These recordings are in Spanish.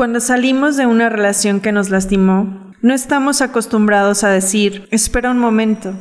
Cuando salimos de una relación que nos lastimó, no estamos acostumbrados a decir, espera un momento,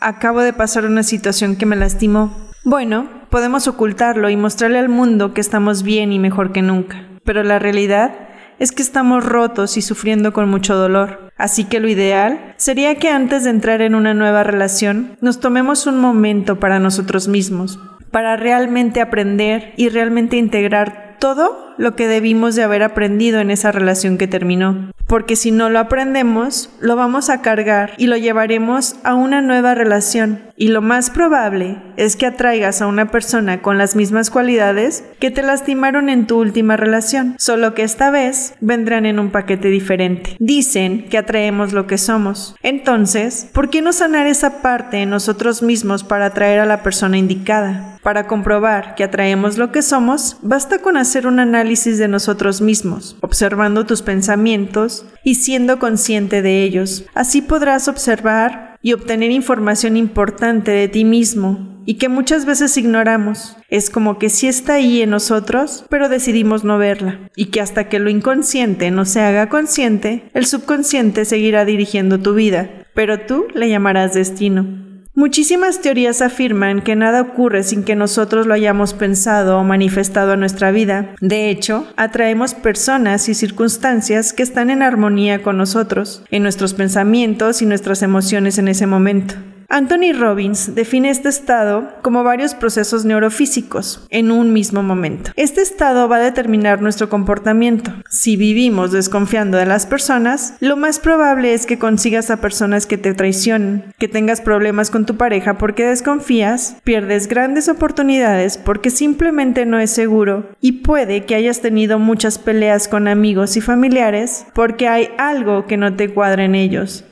acabo de pasar una situación que me lastimó. Bueno, podemos ocultarlo y mostrarle al mundo que estamos bien y mejor que nunca, pero la realidad es que estamos rotos y sufriendo con mucho dolor. Así que lo ideal sería que antes de entrar en una nueva relación nos tomemos un momento para nosotros mismos, para realmente aprender y realmente integrar todo lo que debimos de haber aprendido en esa relación que terminó. Porque si no lo aprendemos, lo vamos a cargar y lo llevaremos a una nueva relación. Y lo más probable es que atraigas a una persona con las mismas cualidades que te lastimaron en tu última relación, solo que esta vez vendrán en un paquete diferente. Dicen que atraemos lo que somos. Entonces, ¿por qué no sanar esa parte en nosotros mismos para atraer a la persona indicada? Para comprobar que atraemos lo que somos, basta con hacer un análisis de nosotros mismos, observando tus pensamientos y siendo consciente de ellos. Así podrás observar y obtener información importante de ti mismo y que muchas veces ignoramos. Es como que sí está ahí en nosotros, pero decidimos no verla. Y que hasta que lo inconsciente no se haga consciente, el subconsciente seguirá dirigiendo tu vida, pero tú le llamarás destino. Muchísimas teorías afirman que nada ocurre sin que nosotros lo hayamos pensado o manifestado en nuestra vida. De hecho, atraemos personas y circunstancias que están en armonía con nosotros, en nuestros pensamientos y nuestras emociones en ese momento. Anthony Robbins define este estado como varios procesos neurofísicos en un mismo momento. Este estado va a determinar nuestro comportamiento. Si vivimos desconfiando de las personas, lo más probable es que consigas a personas que te traicionen, que tengas problemas con tu pareja porque desconfías, pierdes grandes oportunidades porque simplemente no es seguro y puede que hayas tenido muchas peleas con amigos y familiares porque hay algo que no te cuadra en ellos.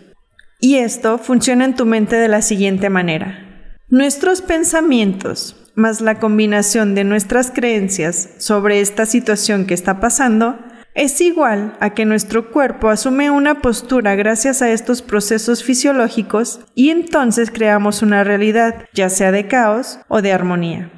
Y esto funciona en tu mente de la siguiente manera. Nuestros pensamientos más la combinación de nuestras creencias sobre esta situación que está pasando es igual a que nuestro cuerpo asume una postura gracias a estos procesos fisiológicos y entonces creamos una realidad, ya sea de caos o de armonía.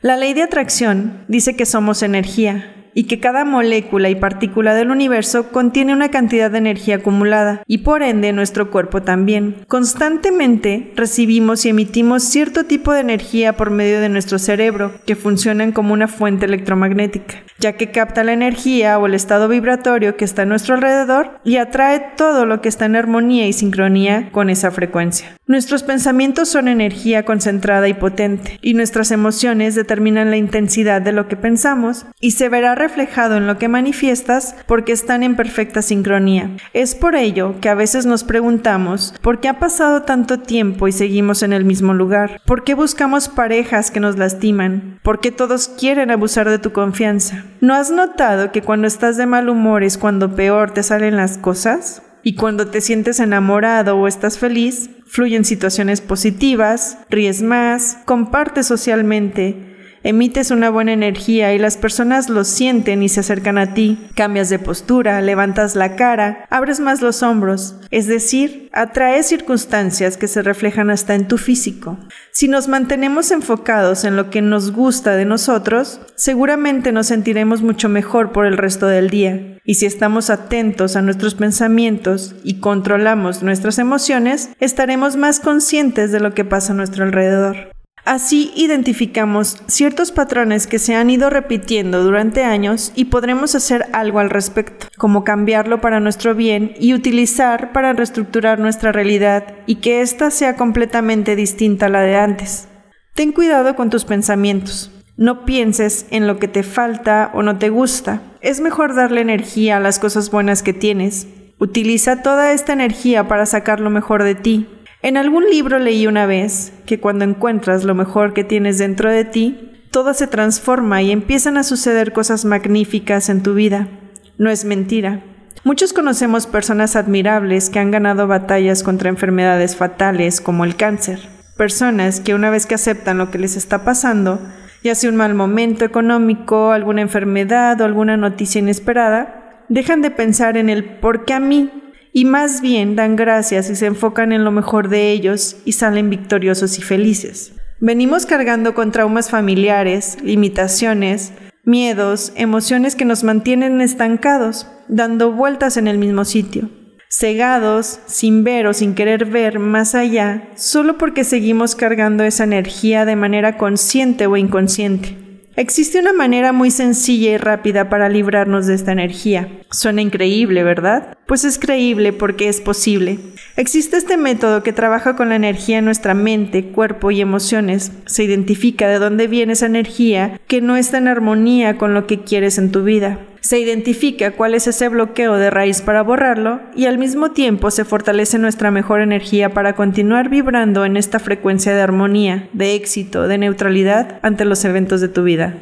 La ley de atracción dice que somos energía y que cada molécula y partícula del universo contiene una cantidad de energía acumulada y por ende nuestro cuerpo también. Constantemente recibimos y emitimos cierto tipo de energía por medio de nuestro cerebro que funcionan como una fuente electromagnética, ya que capta la energía o el estado vibratorio que está a nuestro alrededor y atrae todo lo que está en armonía y sincronía con esa frecuencia. Nuestros pensamientos son energía concentrada y potente y nuestras emociones determinan la intensidad de lo que pensamos y se verá reflejado en lo que manifiestas porque están en perfecta sincronía. Es por ello que a veces nos preguntamos por qué ha pasado tanto tiempo y seguimos en el mismo lugar, por qué buscamos parejas que nos lastiman, por qué todos quieren abusar de tu confianza. ¿No has notado que cuando estás de mal humor es cuando peor te salen las cosas? Y cuando te sientes enamorado o estás feliz, fluyen situaciones positivas, ríes más, compartes socialmente, emites una buena energía y las personas lo sienten y se acercan a ti. Cambias de postura, levantas la cara, abres más los hombros, es decir, atraes circunstancias que se reflejan hasta en tu físico. Si nos mantenemos enfocados en lo que nos gusta de nosotros, seguramente nos sentiremos mucho mejor por el resto del día. Y si estamos atentos a nuestros pensamientos y controlamos nuestras emociones, estaremos más conscientes de lo que pasa a nuestro alrededor. Así identificamos ciertos patrones que se han ido repitiendo durante años y podremos hacer algo al respecto, como cambiarlo para nuestro bien y utilizar para reestructurar nuestra realidad y que ésta sea completamente distinta a la de antes. Ten cuidado con tus pensamientos. No pienses en lo que te falta o no te gusta. Es mejor darle energía a las cosas buenas que tienes. Utiliza toda esta energía para sacar lo mejor de ti, en algún libro leí una vez que cuando encuentras lo mejor que tienes dentro de ti, todo se transforma y empiezan a suceder cosas magníficas en tu vida. No es mentira. Muchos conocemos personas admirables que han ganado batallas contra enfermedades fatales como el cáncer. Personas que una vez que aceptan lo que les está pasando, ya sea un mal momento económico, alguna enfermedad o alguna noticia inesperada, dejan de pensar en el por qué a mí y más bien dan gracias y se enfocan en lo mejor de ellos y salen victoriosos y felices. Venimos cargando con traumas familiares, limitaciones, miedos, emociones que nos mantienen estancados, dando vueltas en el mismo sitio, cegados, sin ver o sin querer ver más allá, solo porque seguimos cargando esa energía de manera consciente o inconsciente. Existe una manera muy sencilla y rápida para librarnos de esta energía. Suena increíble, ¿verdad? Pues es creíble porque es posible. Existe este método que trabaja con la energía en nuestra mente, cuerpo y emociones. Se identifica de dónde viene esa energía que no está en armonía con lo que quieres en tu vida. Se identifica cuál es ese bloqueo de raíz para borrarlo y al mismo tiempo se fortalece nuestra mejor energía para continuar vibrando en esta frecuencia de armonía, de éxito, de neutralidad ante los eventos de tu vida.